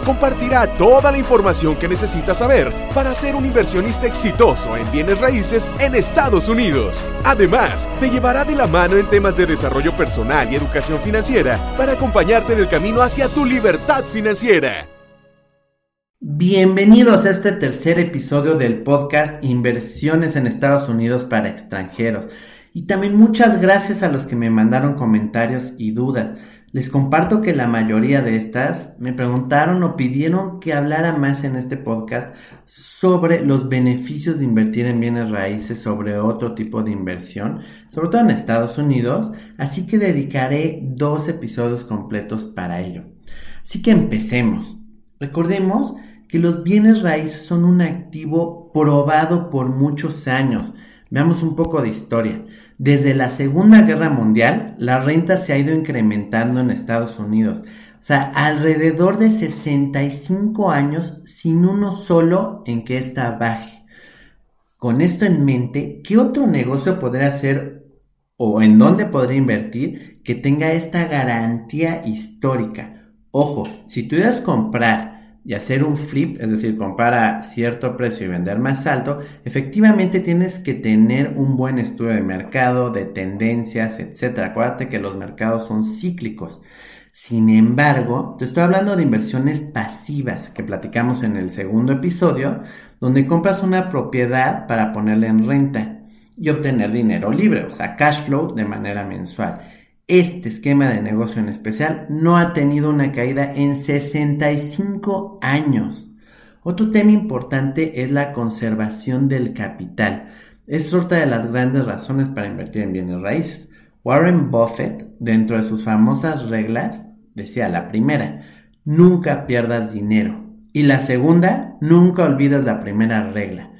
compartirá toda la información que necesitas saber para ser un inversionista exitoso en bienes raíces en Estados Unidos. Además, te llevará de la mano en temas de desarrollo personal y educación financiera para acompañarte en el camino hacia tu libertad financiera. Bienvenidos a este tercer episodio del podcast Inversiones en Estados Unidos para extranjeros. Y también muchas gracias a los que me mandaron comentarios y dudas. Les comparto que la mayoría de estas me preguntaron o pidieron que hablara más en este podcast sobre los beneficios de invertir en bienes raíces sobre otro tipo de inversión, sobre todo en Estados Unidos, así que dedicaré dos episodios completos para ello. Así que empecemos. Recordemos que los bienes raíces son un activo probado por muchos años. Veamos un poco de historia. Desde la Segunda Guerra Mundial, la renta se ha ido incrementando en Estados Unidos. O sea, alrededor de 65 años sin uno solo en que esta baje. Con esto en mente, ¿qué otro negocio podría hacer o en dónde podría invertir que tenga esta garantía histórica? Ojo, si tú ibas a comprar y hacer un flip, es decir, comprar a cierto precio y vender más alto, efectivamente tienes que tener un buen estudio de mercado, de tendencias, etc. Acuérdate que los mercados son cíclicos. Sin embargo, te estoy hablando de inversiones pasivas que platicamos en el segundo episodio, donde compras una propiedad para ponerla en renta y obtener dinero libre, o sea, cash flow de manera mensual. Este esquema de negocio en especial no ha tenido una caída en 65 años. Otro tema importante es la conservación del capital. Es otra de las grandes razones para invertir en bienes raíces. Warren Buffett, dentro de sus famosas reglas, decía la primera, nunca pierdas dinero. Y la segunda, nunca olvides la primera regla.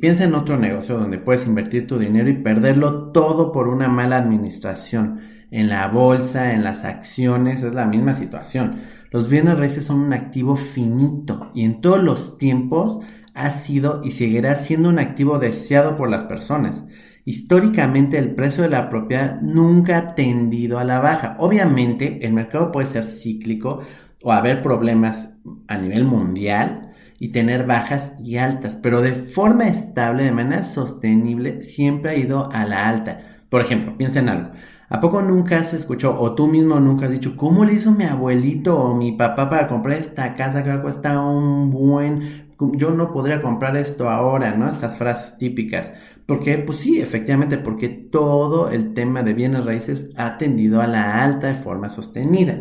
Piensa en otro negocio donde puedes invertir tu dinero y perderlo todo por una mala administración en la bolsa, en las acciones, es la misma situación. Los bienes raíces son un activo finito y en todos los tiempos ha sido y seguirá siendo un activo deseado por las personas. Históricamente el precio de la propiedad nunca ha tendido a la baja. Obviamente el mercado puede ser cíclico o haber problemas a nivel mundial y tener bajas y altas, pero de forma estable, de manera sostenible, siempre ha ido a la alta. Por ejemplo, piensa en algo. ¿A poco nunca has escuchado o tú mismo nunca has dicho cómo le hizo mi abuelito o mi papá para comprar esta casa que cuesta un buen... Yo no podría comprar esto ahora, ¿no? Estas frases típicas. Porque, pues sí, efectivamente, porque todo el tema de bienes raíces ha tendido a la alta de forma sostenida.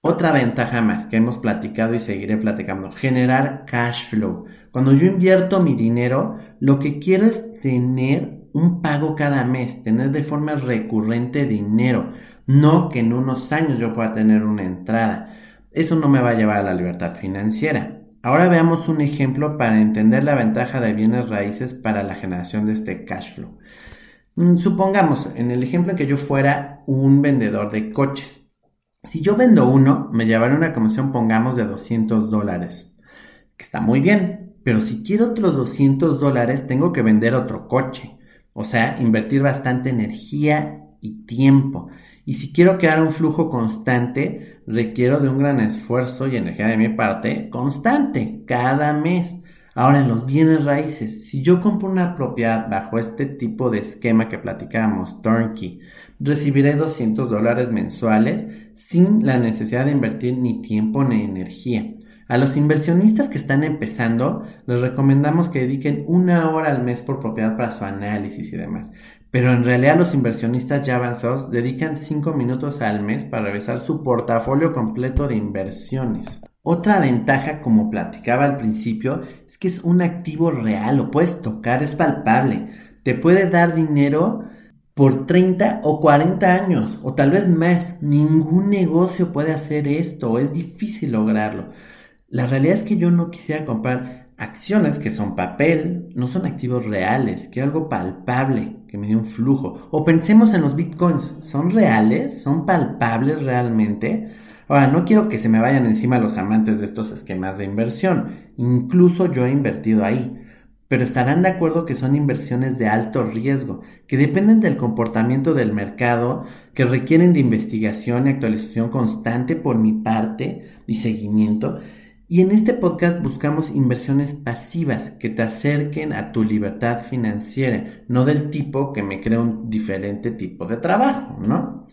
Otra ventaja más que hemos platicado y seguiré platicando, generar cash flow. Cuando yo invierto mi dinero, lo que quiero es tener un pago cada mes, tener de forma recurrente dinero, no que en unos años yo pueda tener una entrada. Eso no me va a llevar a la libertad financiera. Ahora veamos un ejemplo para entender la ventaja de bienes raíces para la generación de este cash flow. Mm, supongamos, en el ejemplo que yo fuera un vendedor de coches. Si yo vendo uno, me llevaré una comisión, pongamos, de 200 dólares, que está muy bien, pero si quiero otros 200 dólares, tengo que vender otro coche. O sea, invertir bastante energía y tiempo. Y si quiero crear un flujo constante, requiero de un gran esfuerzo y energía de mi parte constante, cada mes. Ahora, en los bienes raíces, si yo compro una propiedad bajo este tipo de esquema que platicábamos, turnkey, recibiré 200 dólares mensuales sin la necesidad de invertir ni tiempo ni energía. A los inversionistas que están empezando, les recomendamos que dediquen una hora al mes por propiedad para su análisis y demás. Pero en realidad los inversionistas ya avanzados dedican 5 minutos al mes para revisar su portafolio completo de inversiones. Otra ventaja, como platicaba al principio, es que es un activo real, lo puedes tocar, es palpable. Te puede dar dinero por 30 o 40 años, o tal vez más. Ningún negocio puede hacer esto, es difícil lograrlo. La realidad es que yo no quisiera comprar acciones que son papel, no son activos reales, que algo palpable, que me dio un flujo. O pensemos en los bitcoins, ¿son reales? ¿Son palpables realmente? Ahora, no quiero que se me vayan encima los amantes de estos esquemas de inversión, incluso yo he invertido ahí, pero estarán de acuerdo que son inversiones de alto riesgo, que dependen del comportamiento del mercado, que requieren de investigación y actualización constante por mi parte y seguimiento, y en este podcast buscamos inversiones pasivas que te acerquen a tu libertad financiera, no del tipo que me crea un diferente tipo de trabajo, ¿no?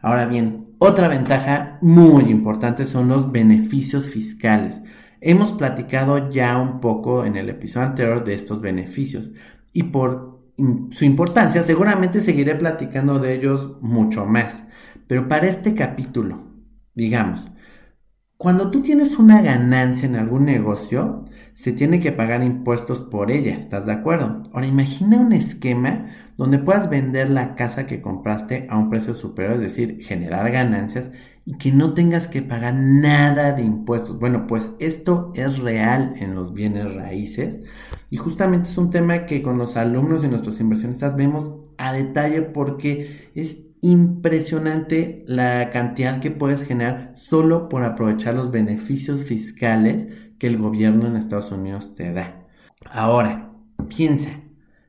Ahora bien, otra ventaja muy importante son los beneficios fiscales. Hemos platicado ya un poco en el episodio anterior de estos beneficios y por su importancia seguramente seguiré platicando de ellos mucho más. Pero para este capítulo, digamos, cuando tú tienes una ganancia en algún negocio, se tiene que pagar impuestos por ella, ¿estás de acuerdo? Ahora imagina un esquema donde puedas vender la casa que compraste a un precio superior, es decir, generar ganancias y que no tengas que pagar nada de impuestos. Bueno, pues esto es real en los bienes raíces y justamente es un tema que con los alumnos y nuestros inversionistas vemos a detalle porque es impresionante la cantidad que puedes generar solo por aprovechar los beneficios fiscales que el gobierno en Estados Unidos te da. Ahora, piensa,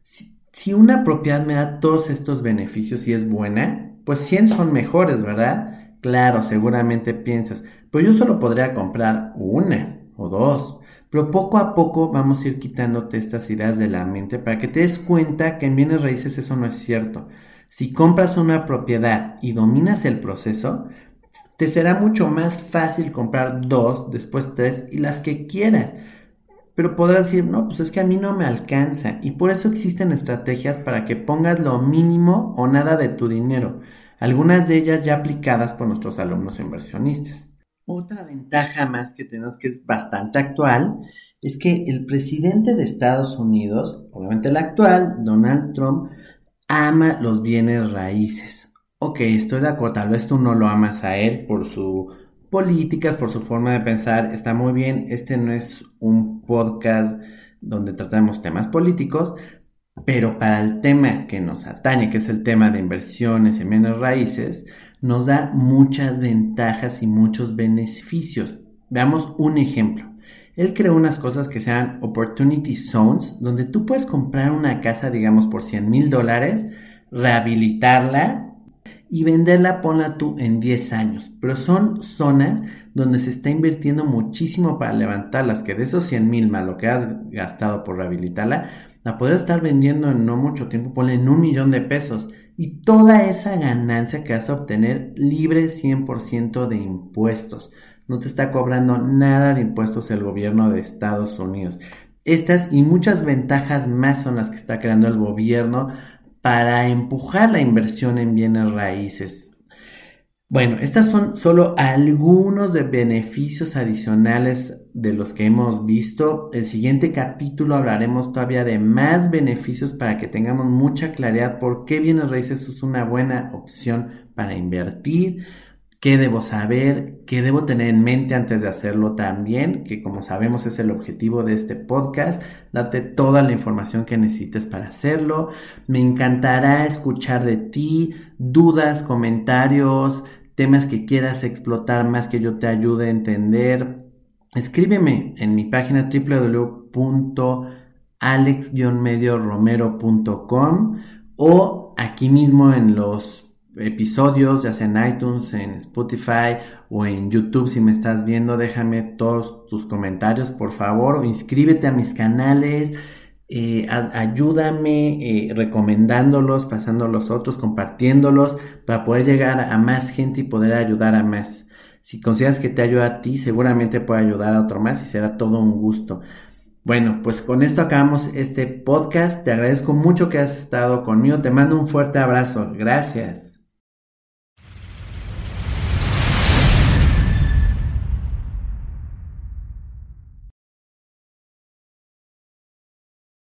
si, una propiedad me da todos estos beneficios y es buena, pues 100 son mejores, ¿verdad? Claro, seguramente piensas, pues yo solo podría comprar una o dos. Pero poco a poco vamos a ir quitándote estas ideas de la mente para que te des cuenta que en bienes raíces eso no es cierto. Si compras una propiedad y dominas el proceso, te será mucho más fácil comprar dos, después tres y las que quieras. Pero podrás decir, no, pues es que a mí no me alcanza. Y por eso existen estrategias para que pongas lo mínimo o nada de tu dinero. Algunas de ellas ya aplicadas por nuestros alumnos inversionistas. Otra ventaja más que tenemos que es bastante actual es que el presidente de Estados Unidos, obviamente el actual, Donald Trump, ama los bienes raíces. Ok, estoy de acuerdo, tal vez tú no lo amas a él por sus políticas, por su forma de pensar, está muy bien, este no es un podcast donde tratamos temas políticos, pero para el tema que nos atañe, que es el tema de inversiones en bienes raíces, nos da muchas ventajas y muchos beneficios. Veamos un ejemplo. Él creó unas cosas que sean Opportunity Zones, donde tú puedes comprar una casa, digamos, por 100 mil dólares, rehabilitarla y venderla, ponla tú en 10 años. Pero son zonas donde se está invirtiendo muchísimo para levantarlas, que de esos 100 mil más lo que has gastado por rehabilitarla, la podrías estar vendiendo en no mucho tiempo, ponle en un millón de pesos. Y toda esa ganancia que vas a obtener libre 100% de impuestos no te está cobrando nada de impuestos el gobierno de Estados Unidos. Estas y muchas ventajas más son las que está creando el gobierno para empujar la inversión en bienes raíces. Bueno, estas son solo algunos de beneficios adicionales de los que hemos visto. El siguiente capítulo hablaremos todavía de más beneficios para que tengamos mucha claridad por qué bienes raíces es una buena opción para invertir qué debo saber, qué debo tener en mente antes de hacerlo también, que como sabemos es el objetivo de este podcast, darte toda la información que necesites para hacerlo. Me encantará escuchar de ti, dudas, comentarios, temas que quieras explotar más que yo te ayude a entender. Escríbeme en mi página www.alex-medioromero.com o aquí mismo en los episodios, ya sea en iTunes, en Spotify o en YouTube, si me estás viendo, déjame todos tus comentarios, por favor, inscríbete a mis canales, eh, ayúdame eh, recomendándolos, pasando los otros, compartiéndolos, para poder llegar a más gente y poder ayudar a más. Si consideras que te ayuda a ti, seguramente puede ayudar a otro más y será todo un gusto. Bueno, pues con esto acabamos este podcast. Te agradezco mucho que has estado conmigo. Te mando un fuerte abrazo. Gracias.